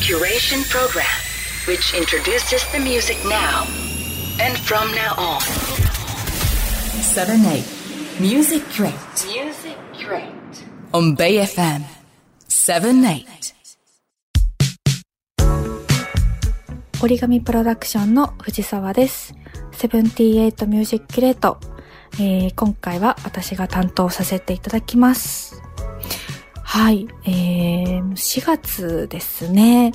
curation program, which introduces the music now and from now on. 7 8 Music Crate Music Crate. on Bay FM 7 8折り紙プロダクションの藤沢です。セブンティエイトミュージックレート。えー今回は私が担当させていただきます。はい、えー、4月ですね。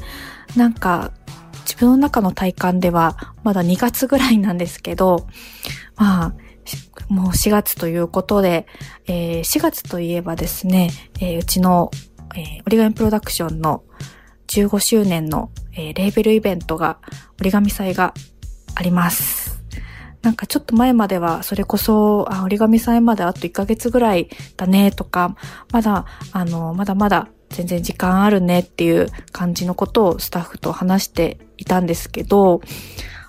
なんか、自分の中の体感ではまだ2月ぐらいなんですけど、まあ、もう4月ということで、えー4月といえばですね、えーうちの、えー折り紙プロダクションの15周年の、えーレーベルイベントが、折り紙祭があります。なんかちょっと前までは、それこそ、あ、折り紙祭まであと1ヶ月ぐらいだねとか、まだ、あの、まだまだ全然時間あるねっていう感じのことをスタッフと話していたんですけど、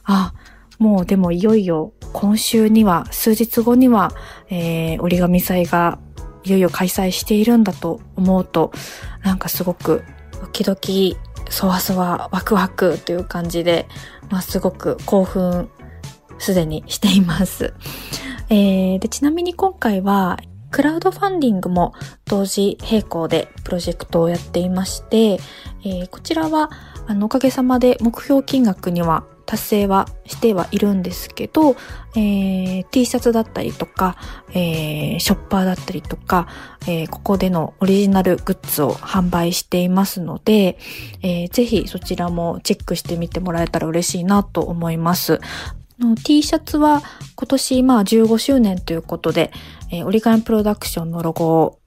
あ、もうでもいよいよ今週には、数日後には、えー、折り紙祭がいよいよ開催しているんだと思うと、なんかすごくドキドキ、そわそわ、ワクワクという感じで、まあ、すごく興奮、すでにしています。えー、で、ちなみに今回は、クラウドファンディングも同時並行でプロジェクトをやっていまして、えーこちらは、あの、おかげさまで目標金額には達成はしてはいるんですけど、えー T シャツだったりとか、えーショッパーだったりとか、えーここでのオリジナルグッズを販売していますので、えーぜひそちらもチェックしてみてもらえたら嬉しいなと思います。の T シャツは今年まあ15周年ということで、えーオリガンプロダクションのロゴを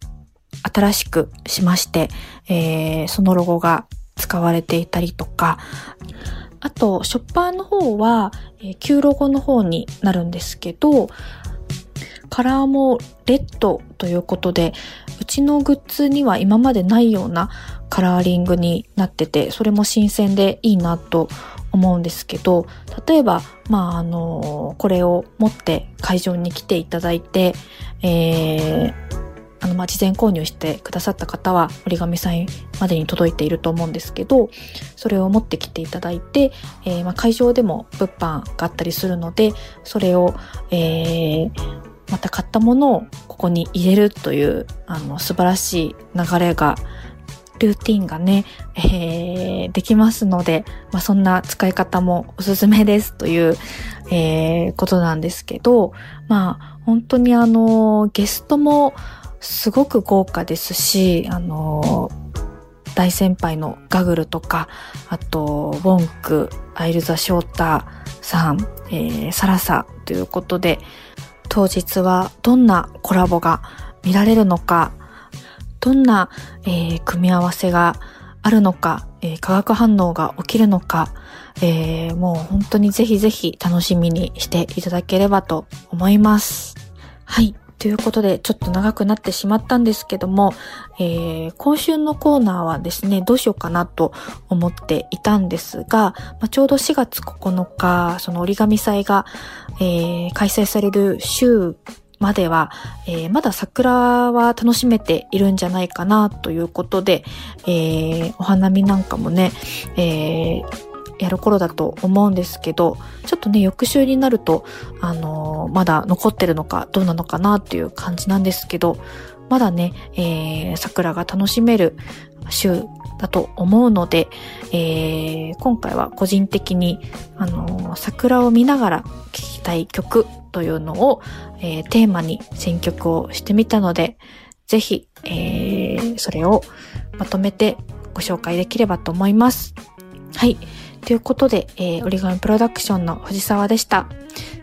新しくしまして、えーそのロゴが使われていたりとか、あと、ショッパーの方は、えー旧ロゴの方になるんですけど、カラーもレッドということで、うちのグッズには今までないようなカラーリングになってて、それも新鮮でいいなと思うんですけど、例えば、まあ、あの、これを持って会場に来ていただいて、えー、あの、まあ、事前購入してくださった方は折り紙さんまでに届いていると思うんですけど、それを持ってきていただいて、えーまあ、会場でも物販があったりするので、それを、えーまた買ったものをここに入れるという、あの、素晴らしい流れが、ルーティンがね、えーできますので、まあ、そんな使い方もおすすめですという、えーことなんですけど、まあ、本当にあの、ゲストもすごく豪華ですし、あの、大先輩のガグルとか、あと、ウォンク、アイルザ・ショーターさん、えーサラサということで、当日はどんなコラボが見られるのか、どんな、えー組み合わせがあるのか、えー化学反応が起きるのか、えーもう本当にぜひぜひ楽しみにしていただければと思います。はい。ということで、ちょっと長くなってしまったんですけども、えー今週のコーナーはですね、どうしようかなと思っていたんですが、まあ、ちょうど4月9日、その折り紙祭が、えー開催される週までは、えーまだ桜は楽しめているんじゃないかなということで、えーお花見なんかもね、えーやる頃だと思うんですけど、ちょっとね、翌週になると、あのーまだ残ってるのかどうなのかなっていう感じなんですけど、まだね、えー桜が楽しめる週だと思うので、えー今回は個人的に、あのー桜を見ながら聴きたい曲というのを、えーテーマに選曲をしてみたので、ぜひ、えーそれをまとめてご紹介できればと思います。はい。ということで、えー、折り紙プロダクションの藤沢でした。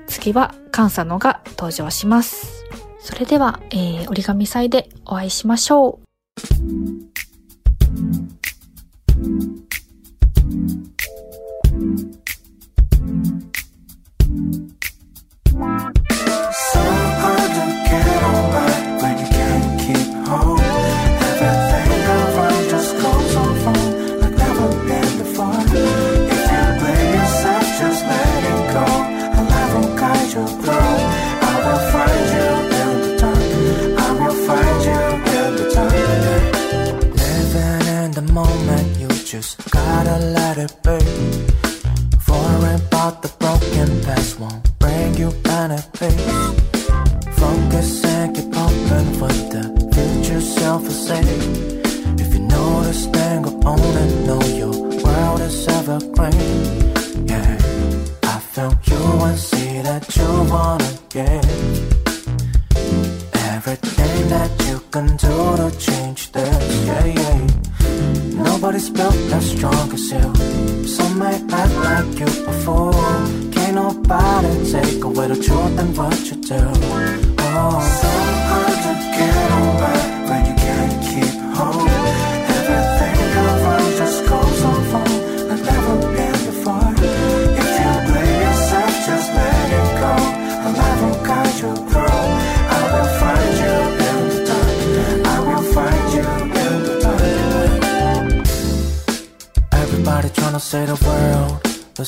次は、関佐野が登場します。それでは、えー、折り紙祭でお会いしましょう。Wanna get everything that you can do to change this. Yeah, yeah. Nobody's built as strong as you. Some may act like you before. Can't nobody take away the truth and what you do. Oh, so hard to get over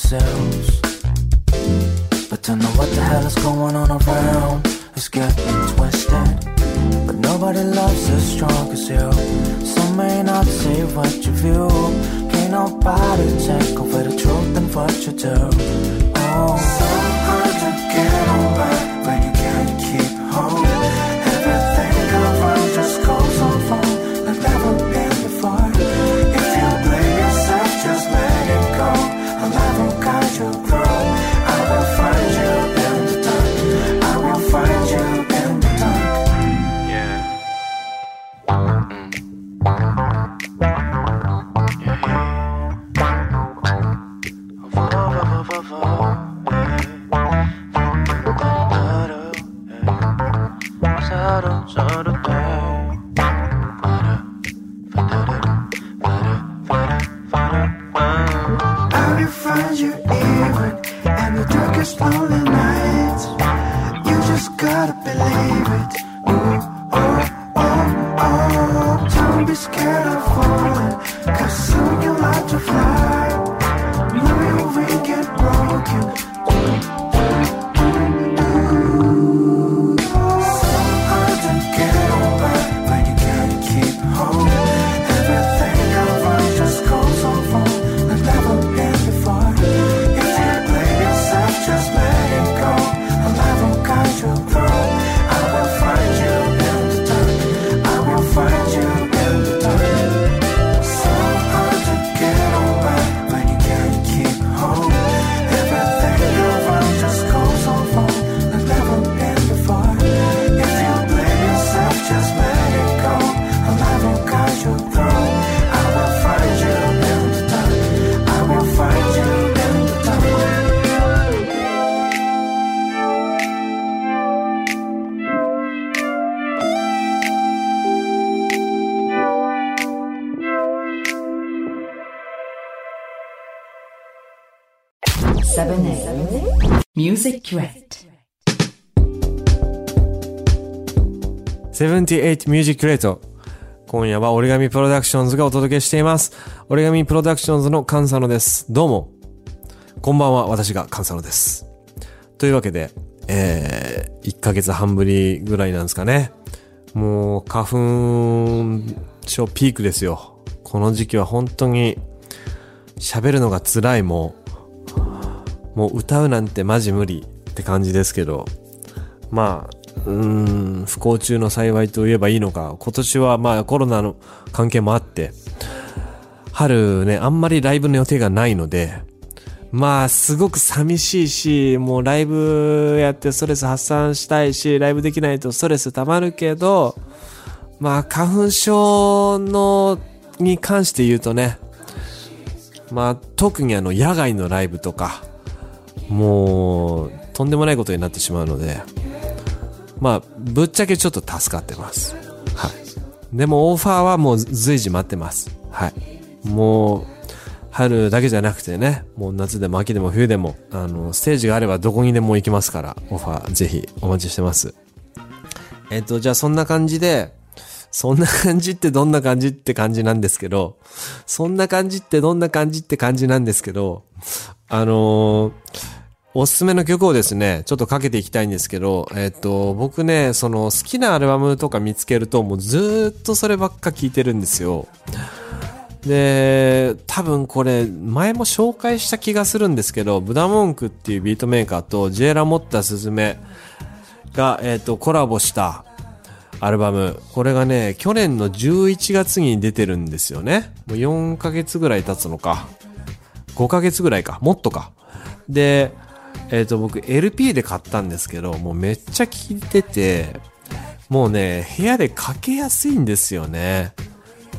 themselves. But to know what the hell is going on around is getting twisted. But nobody loves as strong as you. Some may not see what you view. Can't nobody take away the truth and what you do. Music Crate. 78ミュージックレート。今夜は折り紙プロダクションズがお届けしています。折り紙プロダクションズのカンサノです。どうも。こんばんは、私がカンサノです。というわけで、えー、1ヶ月半ぶりぐらいなんですかね。もう、花粉症ピークですよ。この時期は本当に、喋るのが辛いもう、もう歌うなんてマジ無理って感じですけど、まあ、うーん、不幸中の幸いと言えばいいのか、今年はまあコロナの関係もあって、春ね、あんまりライブの予定がないので、まあ、すごく寂しいし、もうライブやってストレス発散したいし、ライブできないとストレス溜まるけど、まあ、花粉症の、に関して言うとね、まあ、特にあの、野外のライブとか、もう、とんでもないことになってしまうので、まあ、ぶっちゃけちょっと助かってます。はい。でも、オファーはもう随時待ってます。はい。もう、春だけじゃなくてね、もう夏でも秋でも冬でも、あの、ステージがあればどこにでも行きますから、オファーぜひお待ちしてます。えっと、じゃあそんな感じで、そんな感じってどんな感じって感じなんですけど、そんな感じってどんな感じって感じなんですけど、あのーおすすめの曲をですね、ちょっとかけていきたいんですけど、えっと、僕ね、その好きなアルバムとか見つけると、もうずっとそればっか聴いてるんですよ。で、多分これ、前も紹介した気がするんですけど、ブダモンクっていうビートメーカーとジェラモッタスズメが、えっ、と、コラボしたアルバム。これがね、去年の11月に出てるんですよね。もう4ヶ月ぐらい経つのか。5ヶ月ぐらいか。もっとか。で、えっ、と、僕 LP で買ったんですけど、もうめっちゃ聴いてて、もうね、部屋でかけやすいんですよね。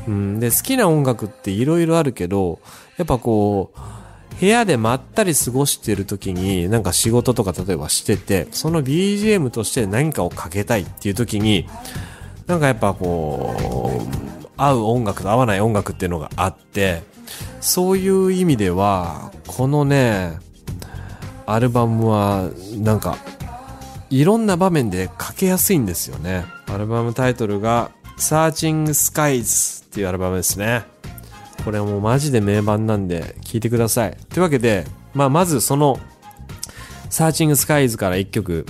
うん、で、好きな音楽って色々あるけど、やっぱこう、部屋でまったり過ごしてる時に、なんか仕事とか例えばしてて、その BGM として何かをかけたいっていう時に、なんかやっぱこう、合う音楽と合わない音楽っていうのがあって、そういう意味では、このね、アルバムは、なんか、いろんな場面でかけやすいんですよね。アルバムタイトルが Searching Skies っていうアルバムですね。これはもうマジで名盤なんで聴いてください。というわけで、まあまずその Searching Skies から一曲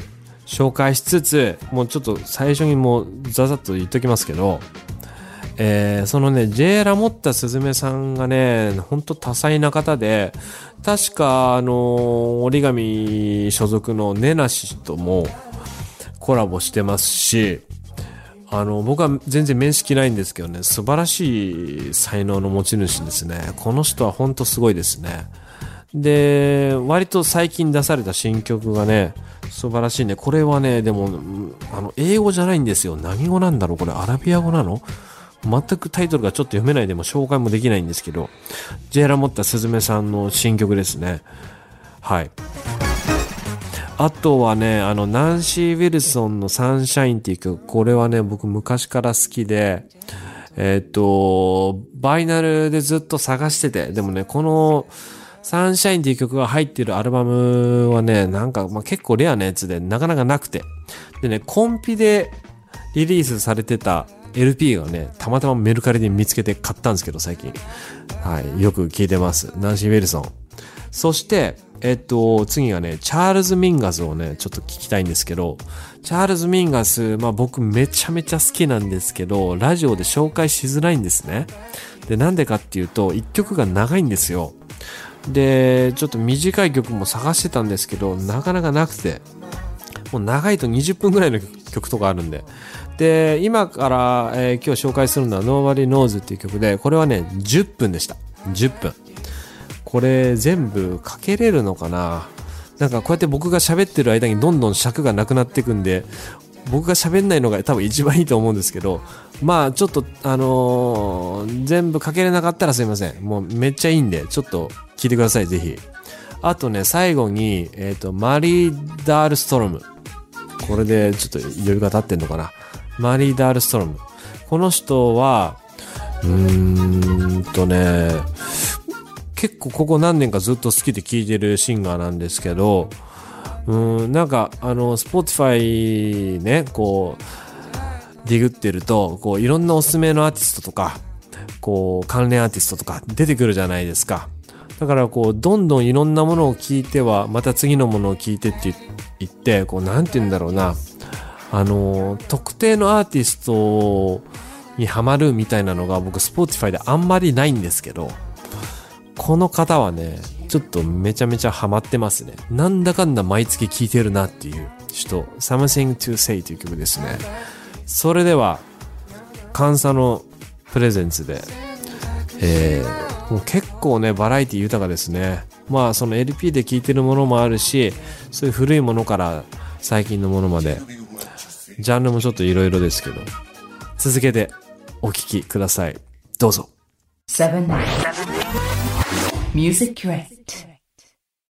紹介しつつ、もうちょっと最初にもうザザッと言っときますけど、えー、そのね、J. ラモッタスズメさんがね、ほんと多彩な方で、確か、あの、折り紙所属のネナシともコラボしてますし、あの、僕は全然面識ないんですけどね、素晴らしい才能の持ち主ですね。この人はほんとすごいですね。で、割と最近出された新曲がね、素晴らしいね。これはね、でも、あの、英語じゃないんですよ。何語なんだろう？これ、アラビア語なの？全くタイトルがちょっと読めないでも紹介もできないんですけど、ジェラモッタスズメさんの新曲ですね。はい。あとはね、あの、ナンシー・ウィルソンのサンシャインっていう曲、これはね、僕昔から好きで、えっと、バイナルでずっと探してて、でもね、この、サンシャインっていう曲が入ってるアルバムはね、なんか、まあ、結構レアなやつで、なかなかなくて。でね、コンピでリリースされてた LP がね、たまたまメルカリで見つけて買ったんですけど、最近。はい、よく聞いてます。ナンシー・ウィルソン。そして、えっと、次がね、チャールズ・ミンガスをね、ちょっと聞きたいんですけど、チャールズ・ミンガス、まあ僕めちゃめちゃ好きなんですけど、ラジオで紹介しづらいんですね。で、なんでかっていうと、一曲が長いんですよ。で、ちょっと短い曲も探してたんですけど、なかなかなくて、もう長いと20分ぐらいの曲とかあるんで。で、今から、えー今日紹介するのは Nobody Knows っていう曲で、これはね、10分でした。10分。これ全部かけれるのかな？なんかこうやって僕が喋ってる間にどんどん尺がなくなっていくんで、僕が喋んないのが多分一番いいと思うんですけど、まあちょっとあのー全部かけれなかったらすいません。もうめっちゃいいんで、ちょっと聞いてください、ぜひ。あとね、最後に、えっ、と、マリー・ダールストロム。これでちょっと呼び方合ってんのかな。マリー・ダールストロム。この人は、うーんとね、結構ここ何年かずっと好きで聴いてるシンガーなんですけど、うーん、なんか、あの、スポーティファイね、こう、ディグってると、こう、いろんなおすすめのアーティストとか、こう、関連アーティストとか出てくるじゃないですか。だから、こう、どんどんいろんなものを聞いては、また次のものを聞いてって言って、こう、なんて言うんだろうな。あの、特定のアーティストにハマるみたいなのが僕、スポーティファイであんまりないんですけど、この方はね、ちょっとめちゃめちゃハマってますね。なんだかんだ毎月聴いてるなっていう人、Something to Say という曲ですね。それでは、監査のプレゼンツで、えー、もう結構ね、バラエティ豊かですね。まあ、その LP で聴いてるものもあるし、そういう古いものから最近のものまで、ジャンルもちょっと色々ですけど、続けてお聴きください。どうぞ。7 Music Crate.